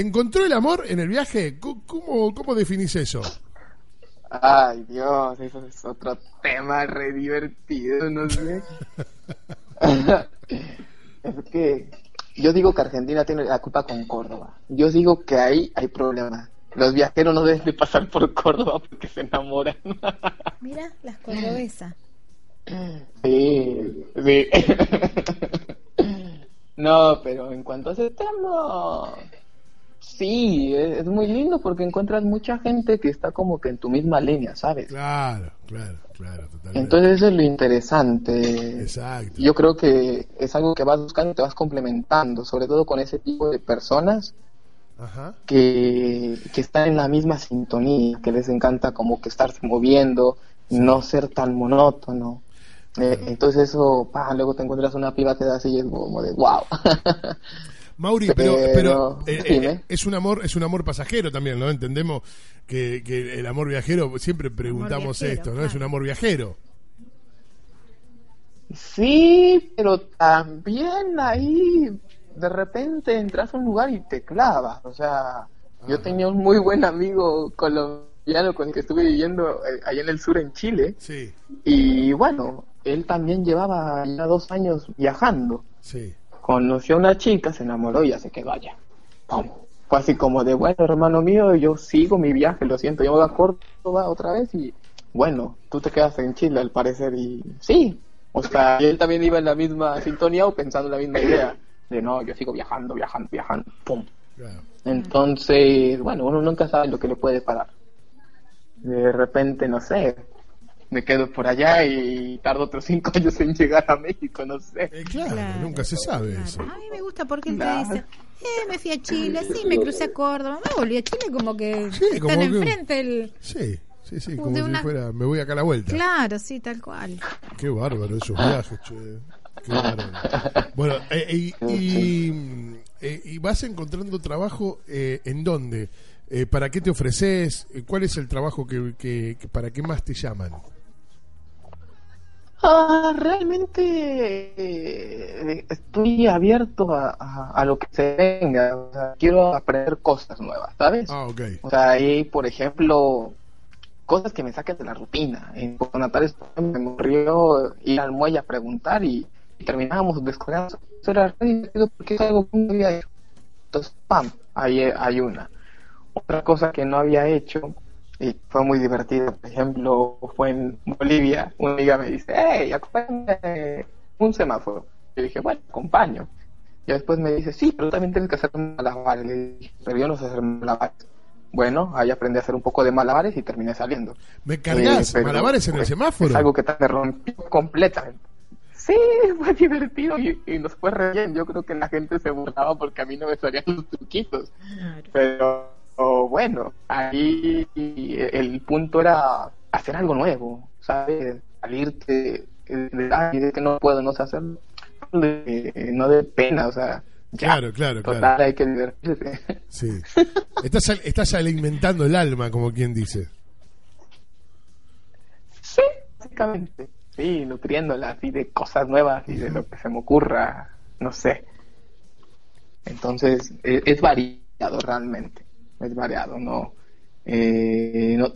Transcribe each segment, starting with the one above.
¿Te encontró el amor en el viaje? ¿Cómo, cómo definís eso? Ay, Dios, eso es otro tema re divertido, no sé. es que yo digo que Argentina tiene la culpa con Córdoba. Yo digo que ahí hay problemas. Los viajeros no deben de pasar por Córdoba porque se enamoran. Mira, las cordobesas. Sí, sí. no, pero en cuanto a ese tema, Sí, es, muy lindo porque encuentras mucha gente que está como que en tu misma línea, ¿sabes? Claro, claro, claro, totalmente. Entonces eso es lo interesante. Exacto. Yo creo que es algo que vas buscando y te vas complementando, sobre todo con ese tipo de personas Que, que están en la misma sintonía, que les encanta como que estarse moviendo, no ser tan monótono. Eh, entonces eso, pa, luego te encuentras una piba que da así y es como de wow. Mauri, pero, pero eh, eh, es un amor, es un amor pasajero también, ¿no? Entendemos que, el amor viajero, siempre preguntamos esto, ¿no? Es un amor viajero. Sí, pero también ahí de repente entras a un lugar y te clavas. O sea, yo tenía un muy buen amigo colombiano colombiano con el que estuve viviendo eh, allá en el sur, en Chile. Sí. Y bueno, él también llevaba ya dos años viajando. Sí. Conoció a una chica, se enamoró y ya se quedó allá. Fue así como de, bueno, hermano mío, yo sigo mi viaje, lo siento, yo voy a Córdoba otra vez y, bueno, tú te quedas en Chile al parecer y sí. O sea, él también iba en la misma sintonía o pensando en la misma idea de, no, yo sigo viajando, viajando, viajando, pum. Entonces, bueno, uno nunca sabe lo que le puede parar. De repente, no sé, me quedo por allá y tardo otros cinco años en llegar a México, no sé. Eh, claro, nunca se sabe eso. A mí me gusta porque él te dice, eh, me fui a Chile, sí, me crucé a Córdoba, me volví a Chile como que están enfrente el... Sí. Sí, sí, como si fuera, me voy acá a la vuelta. Claro, sí, tal cual. Qué bárbaro esos viajes, che. Qué bárbaro. Bueno, eh, y, y, vas encontrando trabajo en dónde? ¿Para qué te ofreces? ¿Cuál es el trabajo que, que, que, para qué más te llaman? Ah, realmente eh, estoy abierto a, lo que se venga. O sea, quiero aprender cosas nuevas, ¿sabes? Ah, O sea, ahí, por ejemplo, cosas que me saquen de la rutina. En Natales me murió ir al muelle a preguntar y, terminábamos descolgando. Eso era divertido porque es algo que no había hecho. Entonces, ¡pam! Ahí hay una. Otra cosa que no había hecho y fue muy divertido. Por ejemplo, fue en Bolivia, una amiga me dice, hey, acompáñame un semáforo. Yo dije, bueno, acompaño. Y después me dice, sí, pero también tienes que hacer malabares. Le dije, pero yo no sé hacer malabares. Bueno, ahí aprendí a hacer un poco de malabares y terminé saliendo. ¿Me cargas eh, malabares en el semáforo? Es algo que me rompió completamente. Sí, fue divertido y, nos fue re bien. Yo creo que la gente se burlaba porque a mí no me salían los truquitos. Pero bueno, ahí el punto era hacer algo nuevo, ¿sabes? Salirte de, que no puedo, no sé hacerlo, no de pena, o sea, claro, claro, total, hay que divertirse. Sí. Estás, estás alimentando el alma, como quien dice. Sí, básicamente. Sí, nutriéndola así de cosas nuevas y de lo que se me ocurra, no sé. Entonces, es, es variado realmente es variado, no, eh, no,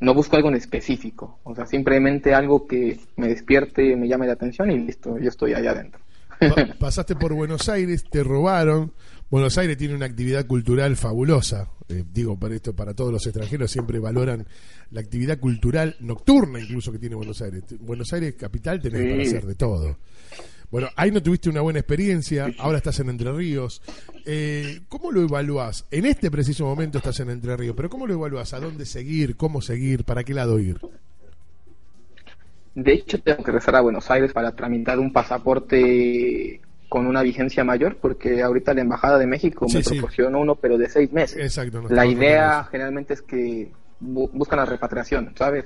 no busco algo en específico, o sea, simplemente algo que me despierte, me llame la atención y listo, yo estoy allá adentro. Pasaste por Buenos Aires, te robaron. Buenos Aires tiene una actividad cultural fabulosa. Eh, digo, para esto, para todos los extranjeros siempre valoran la actividad cultural nocturna, incluso que tiene Buenos Aires. Buenos Aires capital tenés para hacer de todo. Bueno, ahí no tuviste una buena experiencia, ahora estás en Entre Ríos. Eh, ¿Cómo lo evaluás? En este preciso momento estás en Entre Ríos, pero ¿cómo lo evaluás? ¿A dónde seguir? ¿Cómo seguir? ¿Para qué lado ir? De hecho, tengo que regresar a Buenos Aires para tramitar un pasaporte con una vigencia mayor, porque ahorita la Embajada de México me proporcionó uno, pero de seis meses. Exacto. la idea generalmente es que buscan la repatriación, ¿sabes?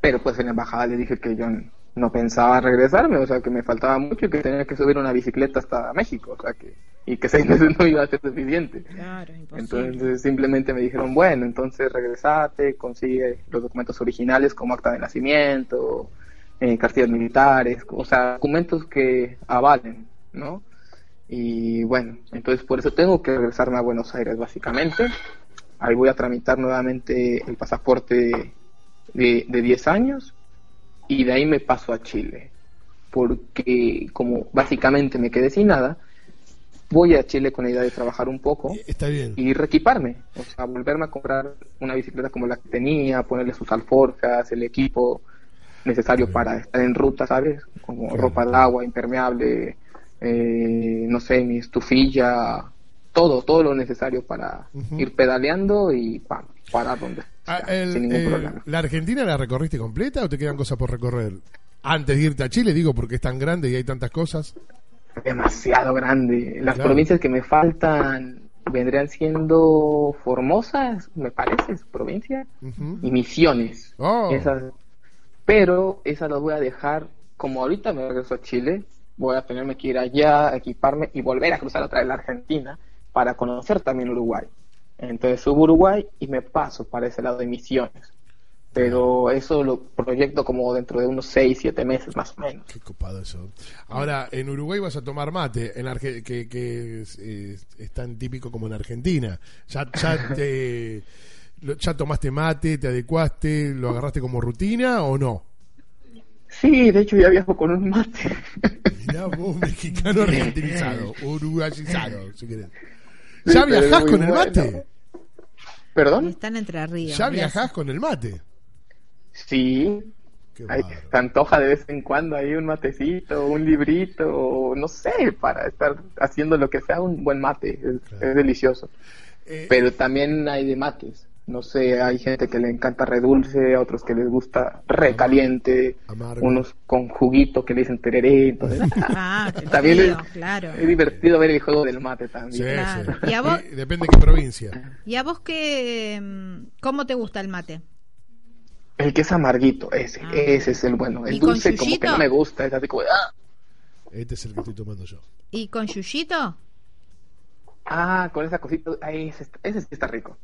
Pero pues en la Embajada le dije que yo no pensaba regresarme, o sea, que me faltaba mucho y que tenía que subir una bicicleta hasta México, o sea, que y que seis meses no iba a ser suficiente. Claro, entonces simplemente me dijeron, bueno, entonces regresate, consigue los documentos originales como acta de nacimiento, eh, cartillas militares, o sea, documentos que avalen, ¿no? Y bueno, entonces por eso tengo que regresarme a Buenos Aires básicamente. Ahí voy a tramitar nuevamente el pasaporte de, de 10 años y de ahí me paso a Chile. Porque como básicamente me quedé sin nada, voy a Chile con la idea de trabajar un poco y reequiparme, o sea, volverme a comprar una bicicleta como la que tenía, ponerle sus alforjas, el equipo necesario para estar en ruta, ¿sabes? Como ropa de agua, impermeable, eh, no sé, mi estufilla, todo, todo lo necesario para ir pedaleando y para parar donde Ah, ¿La Argentina la recorriste completa o te quedan cosas por recorrer? Antes de irte a Chile, digo, porque es tan grande y hay tantas cosas. Demasiado grande. Las provincias que me faltan vendrían siendo Formosas, me parece, provincia, y Misiones. Oh. Pero esas las voy a dejar, como ahorita me regreso a Chile, voy a tenerme que ir allá, equiparme y volver a cruzar otra vez la Argentina para conocer también Uruguay. Entonces subo Uruguay y me paso para ese lado de Misiones. Pero eso lo proyecto como dentro de unos 6, 7 meses más o menos. Qué copado eso. Ahora, en Uruguay vas a tomar mate, en que, es, tan típico como en Argentina. Ya, ya te, ¿Ya tomaste mate, te adecuaste, lo agarraste como rutina o no? Sí, de hecho ya viajo con un mate. Mirá vos, mexicano argentinizado, uruguayizado, si querés. ¿Ya viajás con el mate? ¿Perdón? Están entre arriba. ¿Ya viajás con el mate? Sí. Hay, se antoja de vez en cuando ahí un matecito, un librito, no sé, para estar haciendo lo que sea un buen mate. Es, delicioso. Eh, Pero también hay de mates. No sé, hay gente que le encanta redulce, a otros que les gusta recaliente, unos con juguito que le dicen tereré. Entonces, ah, también es, claro. es, divertido ver el juego del mate también. ¿Y a vos? depende de qué provincia. ¿Y a vos qué, mm, cómo te gusta el mate? El que es amarguito, ese, ah. ese es el bueno. El dulce como que no me gusta, es así como, ¡ah! Este es el que estoy tomando yo. ¿Y con yuyito? Ah, con esa cosita, ese, ese sí está rico.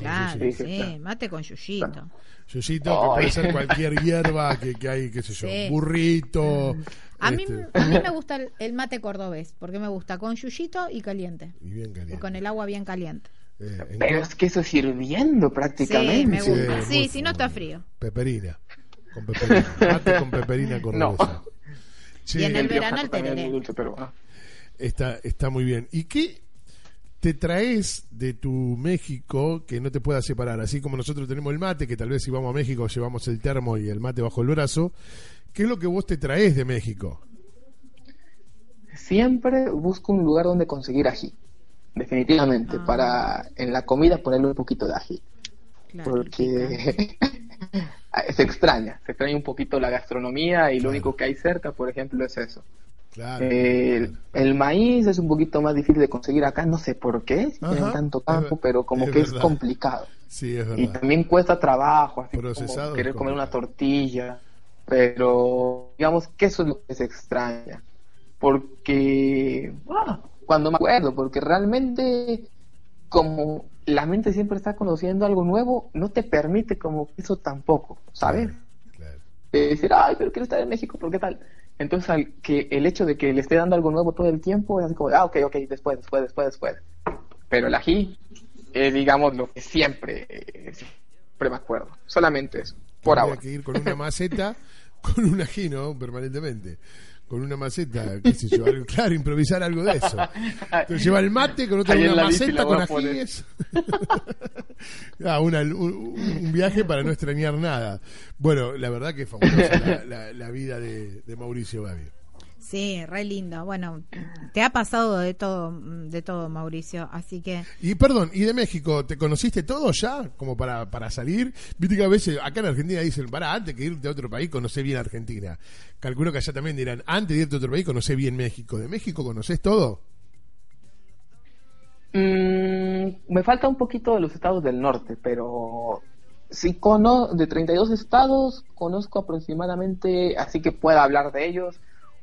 Claro, sí, mate con yuyito. Yuyito, que puede ser cualquier hierba que, que hay, qué sé yo, burrito. A, mí, este. a mí me gusta el, mate cordobés, porque me gusta con yuyito y caliente. Y bien caliente. Y con el agua bien caliente. Eh, Pero es que eso es hirviendo prácticamente. Sí, me gusta. Sí, si no está frío. Peperina. Con peperina. Mate con peperina cordobesa. y en el, verano el tereré. Ah. Está, está muy bien. ¿Y qué te traes de tu México que no te pueda separar? Así como nosotros tenemos el mate, que tal vez si vamos a México llevamos el termo y el mate bajo el brazo. ¿Qué es lo que vos te traes de México? Siempre busco un lugar donde conseguir ají definitivamente, ah. para en la comida ponerle un poquito de ají. porque se extraña, se extraña un poquito la gastronomía y lo único que hay cerca, por ejemplo, es eso. El, maíz es un poquito más difícil de conseguir acá, no sé por qué, si tienen tanto campo, pero como que es complicado. y también cuesta trabajo, así como querer comer una tortilla, pero digamos que eso es lo que se extraña. Porque, ah, cuando me acuerdo, porque realmente como la mente siempre está conociendo algo nuevo, no te permite como eso tampoco, ¿sabes? De decir, ay, pero quiero estar en México, ¿por qué tal? Entonces, al que el hecho de que le esté dando algo nuevo todo el tiempo es así como, ah, ok, ok, después, después, después, después. Pero el ají es, digamos, lo que siempre, siempre me acuerdo. Solamente eso, por ahora. Hay que ir con una maceta, con un ají, ¿no? Permanentemente con una maceta, qué sé yo, claro, improvisar algo de eso. Entonces lleva el mate con otra una maceta con ajíes. ah, un, viaje para no extrañar nada. Bueno, la verdad que es fabulosa la, vida de, de Mauricio Gavio. Sí, re lindo. Bueno, te ha pasado de todo, de todo, Mauricio, así que... Y perdón, ¿y de México te conociste todo ya? Como para, para salir. Viste que a veces acá en Argentina dicen, para, antes que irte a otro país, conoce bien Argentina. Calculo que allá también dirán, antes de irte a otro país, conoce bien México. ¿De México conoces todo? Mm, me falta un poquito de los estados del norte, pero sí cono de 32 estados, conozco aproximadamente, así que puedo hablar de ellos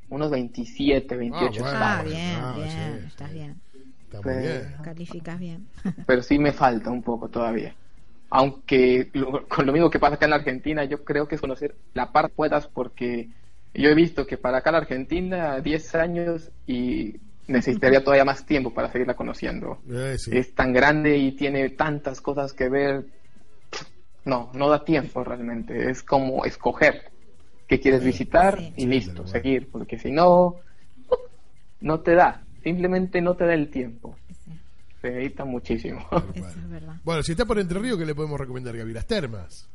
unos 27, 28 ah, ah, bien, ah, bien, estás bien. bien. Calificas bien. Pero sí me falta un poco todavía. Aunque con lo mismo que pasa acá en la Argentina, yo creo que es conocer la parte puedas porque yo he visto que para acá la Argentina 10 años y necesitaría todavía más tiempo para seguirla conociendo. Eh, es tan grande y tiene tantas cosas que ver. No, no da tiempo realmente. Es como escoger que quieres visitar y listo, seguir, porque si no, no te da, simplemente no te da el tiempo. Se necesita muchísimo. Bueno, si está por Entre Ríos, ¿qué le podemos recomendar, Gaby? Las termas.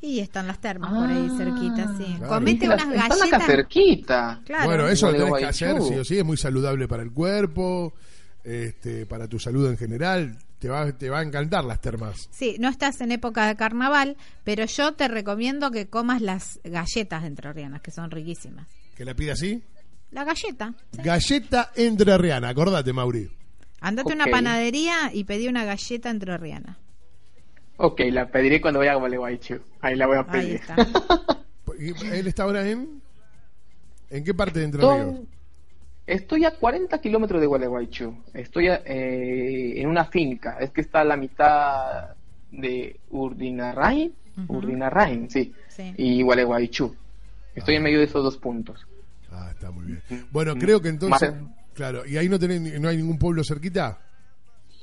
Y están las termas por ahí cerquita, sí. Comete unas galletas. Están acá cerquita. Bueno, eso lo tenés que hacer, sí o sí, es muy saludable para el cuerpo, este, para tu salud en general te va, te va a encantar las termas. Sí, no estás en época de carnaval, pero yo te recomiendo que comas las galletas entrerrianas, que son riquísimas. ¿Que la pida así? La galleta. Galleta entrerriana, acordate, Mauri. Andate a una panadería y pedí una galleta entrerriana. Ok, la pediré cuando vaya a Gualeguaychú. Ahí la voy a pedir. Ahí está. ¿Él está ahora en? ¿En qué parte de Entre Ríos? Estoy a 40 kilómetros de Gualeguaychú. Estoy eh, en una finca. Es que está a la mitad de Urdinarrain. Uh sí. Y Gualeguaychú. Estoy en medio de esos dos puntos. Ah, está muy bien. Bueno, creo que entonces. Claro, ¿y ahí no, tenés, no hay ningún pueblo cerquita?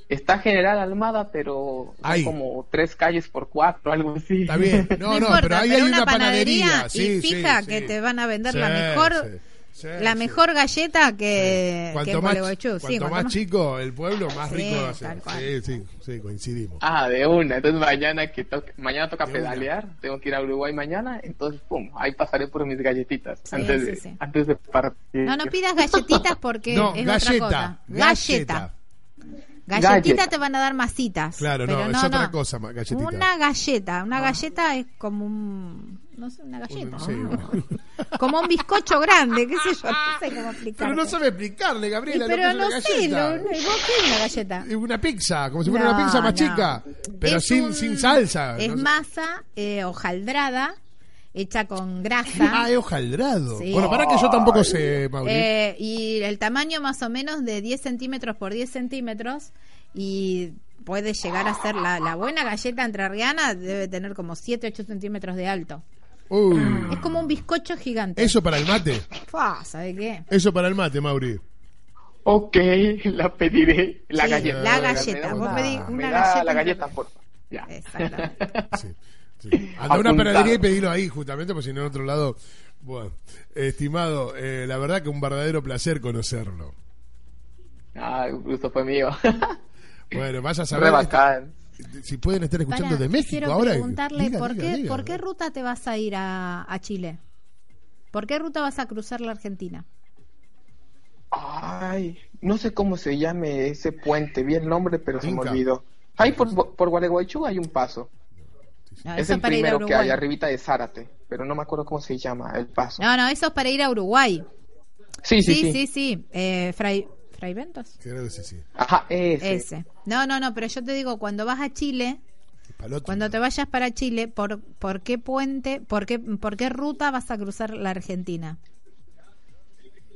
Está General Almada, pero hay como tres calles por cuatro, algo así. Está bien, no, no, pero ahí hay una, panadería. y fija que te van a vender la mejor la mejor galleta que, cuanto más, cuanto, más, chico el pueblo, más rico va a ser. Sí, sí, sí, coincidimos. Ah, de una. Entonces mañana que mañana toca pedalear, tengo que ir a Uruguay mañana, entonces pum, ahí pasaré por mis galletitas antes, de, antes de partir. No, no pidas galletitas porque es otra cosa. Galleta. Galletita te van a dar masitas. Claro, no, es otra cosa, galletita. Una galleta, una galleta es como un no sé, una galleta. Como un bizcocho grande, qué sé yo, no sé cómo explicarlo. Pero no sabe explicarle, Gabriela. pero no sé, lo, ¿vos qué es una galleta? Una pizza, como si fuera una pizza más chica, pero sin, sin salsa. Es masa eh, hojaldrada hecha con grasa. Ah, es hojaldrado. Bueno, para que yo tampoco sé, Mauricio. Eh, y el tamaño más o menos de 10 centímetros por 10 centímetros y puede llegar a ser la, la buena galleta entrerriana, debe tener como 7, 8 centímetros de alto. Es como un bizcocho gigante. Eso para el mate. ¿Sabe qué? Eso para el mate, Mauri. Ok, la pediré. La galleta. La galleta. Vos pedís una galleta. La galleta, por Ya. Exactamente. Sí, Anda a una panadería y pedilo ahí, justamente, porque si no en otro lado. Bueno, estimado, eh, la verdad que un verdadero placer conocerlo. Ah, un gusto fue mío. bueno, vas a saber. bacán si pueden estar escuchando de México quiero ahora. preguntarle por, qué, ¿por qué ruta te vas a ir a, Chile? ¿Por qué ruta vas a cruzar la Argentina? Ay, no sé cómo se llame ese puente, vi el nombre, pero se me olvidó. Ahí por, por Gualeguaychú hay un paso. es el primero que hay, arribita de Zárate, pero no me acuerdo cómo se llama el paso. No, no, eso es para ir a Uruguay. Sí, sí, sí. Sí, sí, Eh, Fray, Ventos. Creo que sí, sí. Ajá, ese. ese. No, no, no, pero yo te digo, cuando vas a Chile, cuando te vayas para Chile, ¿por, por qué puente, por qué, por qué ruta vas a cruzar la Argentina?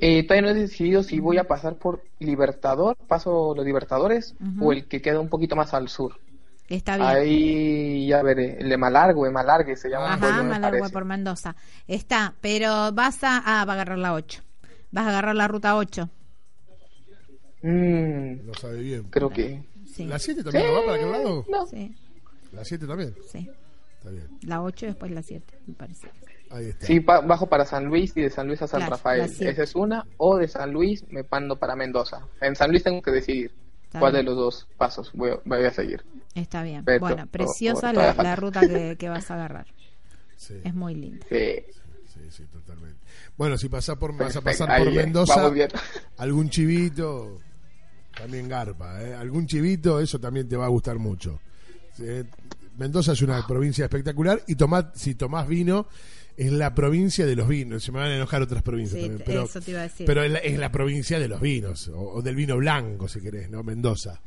Eh, todavía no he decidido si voy a pasar por Libertador, paso los Libertadores, o el que queda un poquito más al sur. Está bien. Ahí ya veré, el de Malargue, Malargue se llama. Ajá, Malargue por Mendoza. Está, pero vas a, ah, va a agarrar la 8. Vas a agarrar la ruta 8. Mm, Lo sabe bien. Creo que. ¿La 7 también no va para aquel lado? No. Sí. ¿La 7 también? Sí. Está bien. La 8 después la 7, me parece. Ahí está. Sí, bajo para San Luis y de San Luis a San Rafael. Esa es una. O de San Luis me pando para Mendoza. En San Luis tengo que decidir cuál de los dos pasos voy, a seguir. Está bien. bueno, preciosa la, ruta que, vas a agarrar. Sí. Es muy linda. Sí. Sí, sí, totalmente. Bueno, si pasa por, vas a pasar por Mendoza, algún chivito, también garpa, ¿eh? Algún chivito, eso también te va a gustar mucho. Mendoza es una provincia espectacular y tomá, si tomás vino, es la provincia de los vinos. Se me van a enojar otras provincias también, pero, eso te iba a decir. pero es, la, provincia de los vinos, o, del vino blanco, si querés, ¿no? Mendoza.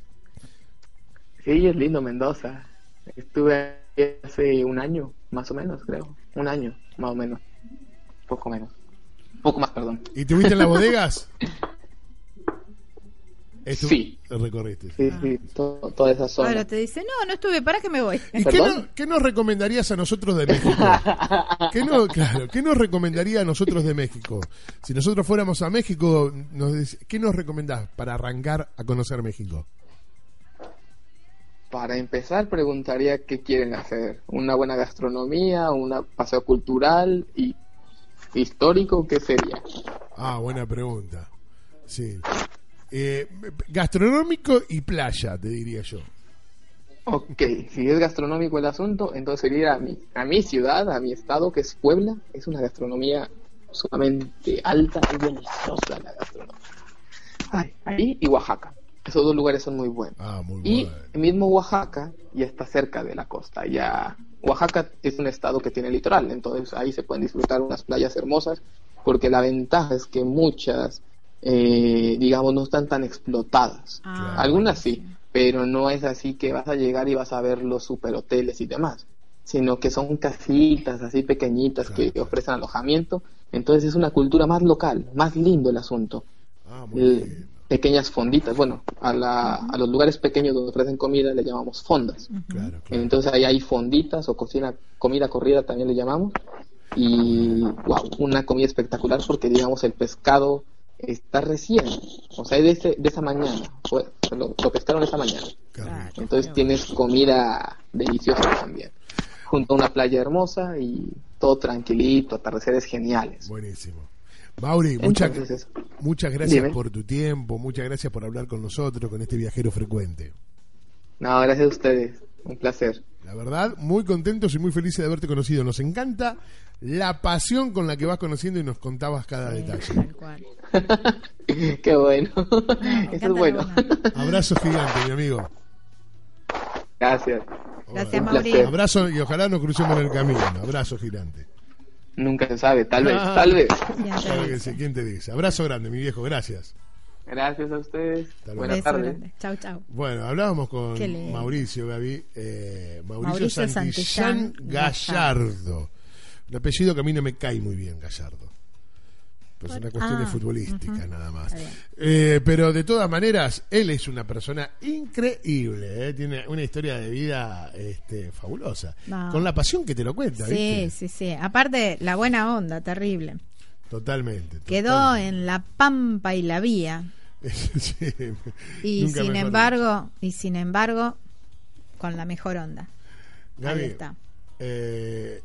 Sí, es lindo Mendoza. Estuve hace un año, más o menos, creo. Un año, más o menos. Poco menos. Poco más, perdón. ¿Y tuviste en las bodegas? sí. Recorriste. Sí, sí, toda esa zona. Ahora te dice, no, no estuve, ¿para que me voy? ¿Y qué, nos recomendarías a nosotros de México? ¿Qué, no, claro, ¿Qué nos recomendaría a nosotros de México? Si nosotros fuéramos a México, nos, ¿qué nos recomendás para arrancar a conocer México? Para empezar, preguntaría qué quieren hacer. ¿Una buena gastronomía? ¿Un paseo cultural? ¿Y histórico? ¿Qué sería? Ah, buena pregunta. Sí. Eh, gastronómico y playa, te diría yo. Ok, si es gastronómico el asunto, entonces iría a mi, a mi ciudad, a mi estado, que es Puebla. Es una gastronomía sumamente alta y deliciosa la gastronomía. ahí y Oaxaca. Esos dos lugares son muy buenos. Ah, y el mismo Oaxaca ya está cerca de la costa. Ya Oaxaca es un estado que tiene litoral, entonces ahí se pueden disfrutar unas playas hermosas, porque la ventaja es que muchas eh, digamos, no están tan explotadas. Ah, Algunas sí, pero no es así que vas a llegar y vas a ver los superhoteles y demás, sino que son casitas así pequeñitas que ofrecen alojamiento. Entonces es una cultura más local, más lindo el asunto. Ah, eh, pequeñas fonditas, bueno, a, la, a los lugares pequeños donde ofrecen comida le llamamos fondas. Entonces ahí hay fonditas o cocina, comida corrida también le llamamos. Y wow, una comida espectacular porque digamos el pescado está recién, o sea, es de, de esa mañana, fue, lo, pescaron esa mañana. Entonces tienes comida deliciosa también, junto a una playa hermosa y todo tranquilito, atardeceres geniales. Buenísimo. Mauri, muchas, muchas gracias por tu tiempo, muchas gracias por hablar con nosotros, con este viajero frecuente. No, gracias a ustedes, un placer. La verdad, muy contentos y muy felices de haberte conocido. Nos encanta la pasión con la que vas conociendo y nos contabas cada detalle. Qué bueno. Eso es bueno. Abrazo gigante, mi amigo. Gracias. Gracias, Mauri. Abrazo y ojalá nos crucemos en el camino. Abrazo gigante. Nunca se sabe, tal vez, ah. tal vez. Claro que sí, ¿quién te dice? Abrazo grande, mi viejo, gracias. Gracias a ustedes. Buenas tardes. Chau, chau. Bueno, hablábamos con Mauricio, Gaby. Eh, Mauricio, Santillán, Gallardo. Un apellido que a mí no me cae muy bien, Gallardo. Pues una cuestión de ah, futbolística, nada más. Eh, pero de todas maneras, él es una persona increíble. Eh. Tiene una historia de vida este, fabulosa. Con la pasión que te lo cuenta. Sí, sí, sí. Aparte, la buena onda, terrible. Totalmente. Quedó en la pampa y la vía. y sin embargo, y sin embargo, con la mejor onda. Ahí está. Eh,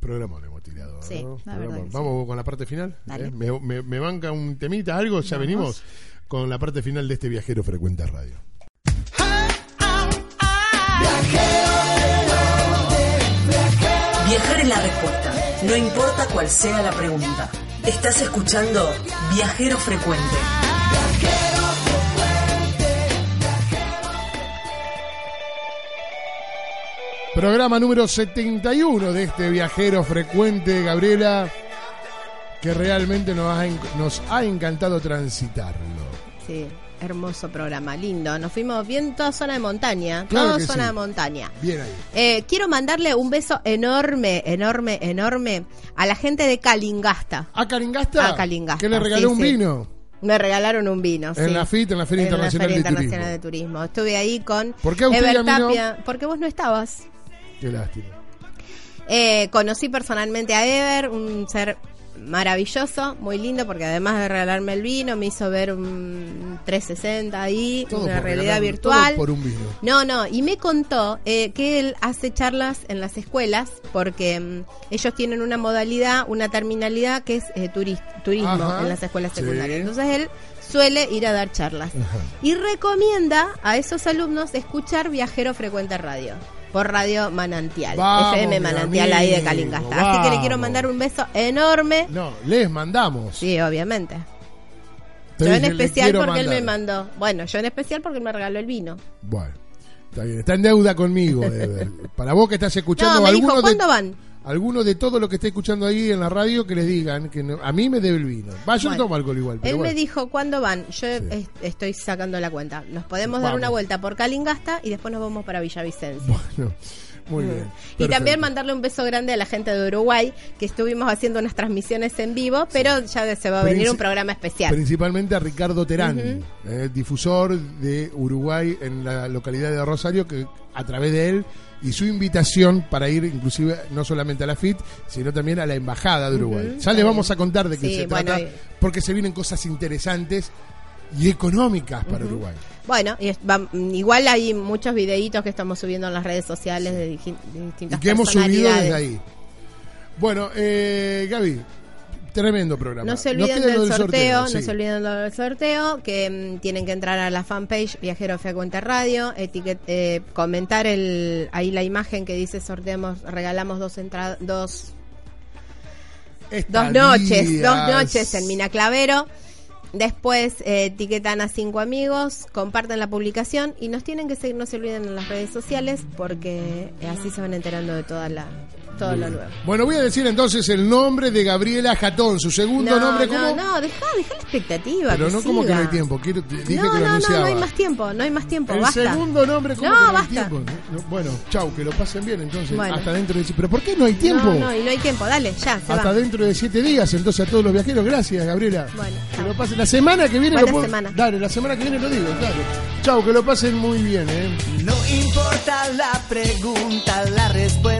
programa hemos tirado. Vamos con la parte final. ¿eh? Me, banca un temita, algo, ya venimos con la parte final de este viajero frecuente radio. Viajar es la respuesta, no importa cuál sea la pregunta. Estás escuchando Viajero Frecuente. Programa número 71 de este viajero frecuente, Gabriela, que realmente nos ha, nos ha encantado transitarlo. Sí hermoso programa, lindo. Nos fuimos bien toda zona de montaña, toda zona de montaña. Bien ahí. Eh, quiero mandarle un beso enorme, enorme, enorme a la gente de Calingasta. ¿A Calingasta? A Calingasta. Que le regaló un vino. Me regalaron un vino. En la FIT, en la Feria, Internacional, la Feria Internacional de, Turismo. Estuve ahí con ¿Por qué usted Tapia, porque vos no estabas. Qué lástima. Eh, conocí personalmente a Ever, un ser maravilloso, muy lindo, porque además de regalarme el vino, me hizo ver un 360 ahí, una realidad virtual. por un vino. No, no, y me contó eh, que él hace charlas en las escuelas, porque mm, ellos tienen una modalidad, una terminalidad que es eh, turismo en las escuelas secundarias. Entonces él suele ir a dar charlas. Y recomienda a esos alumnos escuchar Viajero Frecuente Radio por Radio Manantial, FM Manantial ahí de Calingasta. Así que le quiero mandar un beso enorme. No, les mandamos. Sí, obviamente. yo en especial porque él me mandó. Bueno, yo en especial porque él me regaló el vino. Bueno, está bien. Está en deuda conmigo, Para vos que estás escuchando. No, me dijo, ¿cuándo van? Alguno de todo lo que esté escuchando ahí en la radio que les digan que a mí me debe el vino. Va, yo no tomo alcohol igual. él me dijo, ¿cuándo van? Yo estoy sacando la cuenta. Nos podemos dar una vuelta por Calingasta y después nos vamos para Villavicencio. Bueno. Muy bien. Y también mandarle un beso grande a la gente de Uruguay, que estuvimos haciendo unas transmisiones en vivo, pero ya se va a venir un programa especial. Principalmente a Ricardo Terán, eh, difusor de Uruguay en la localidad de Rosario, que a través de él y su invitación para ir inclusive no solamente a la FIT, sino también a la Embajada de Uruguay. ya le vamos a contar de qué se trata, porque se vienen cosas interesantes y económicas para Uruguay. Bueno, igual hay muchos videitos que estamos subiendo en las redes sociales de, distintas y que hemos subido desde ahí. Bueno, eh, Gaby, Tremendo programa. No se olviden del, sorteo, no se olviden del sorteo, que mm, tienen que entrar a la fanpage Viajero Frecuente Radio, eh, comentar el, ahí la imagen que dice sorteamos, regalamos dos entradas, dos, dos noches, dos noches en Mina Clavero. Después eh, etiquetan a cinco amigos, comparten la publicación y nos tienen que seguir, no se olviden en las redes sociales porque así se van enterando de toda la, todo lo nuevo. Bueno, voy a decir entonces el nombre de Gabriela Jatón, su segundo nombre. No, no, deja, deja la expectativa. Pero no como que no hay tiempo. Quiero, dije no, que lo no, no, no hay más tiempo, no hay más tiempo. El basta. segundo nombre, ¿cómo no, que no basta. hay tiempo? bueno, chau, que lo pasen bien entonces. Hasta dentro de. ¿Pero por qué no hay tiempo? No, no, y no hay tiempo, dale, ya. Se Hasta dentro de siete días, entonces a todos los viajeros, gracias, Gabriela. Bueno, que lo pasen. La semana que viene Buena lo semana. Dale, la semana que viene lo digo, claro. Chau, que lo pasen muy bien, ¿eh? No importa la pregunta, la respuesta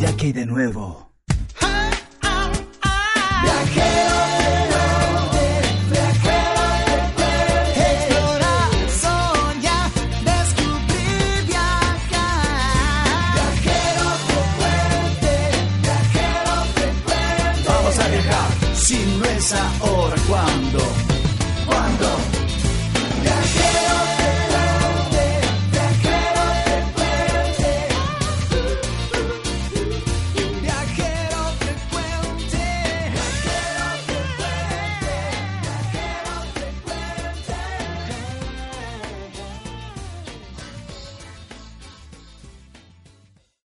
Dirá que de nuevo.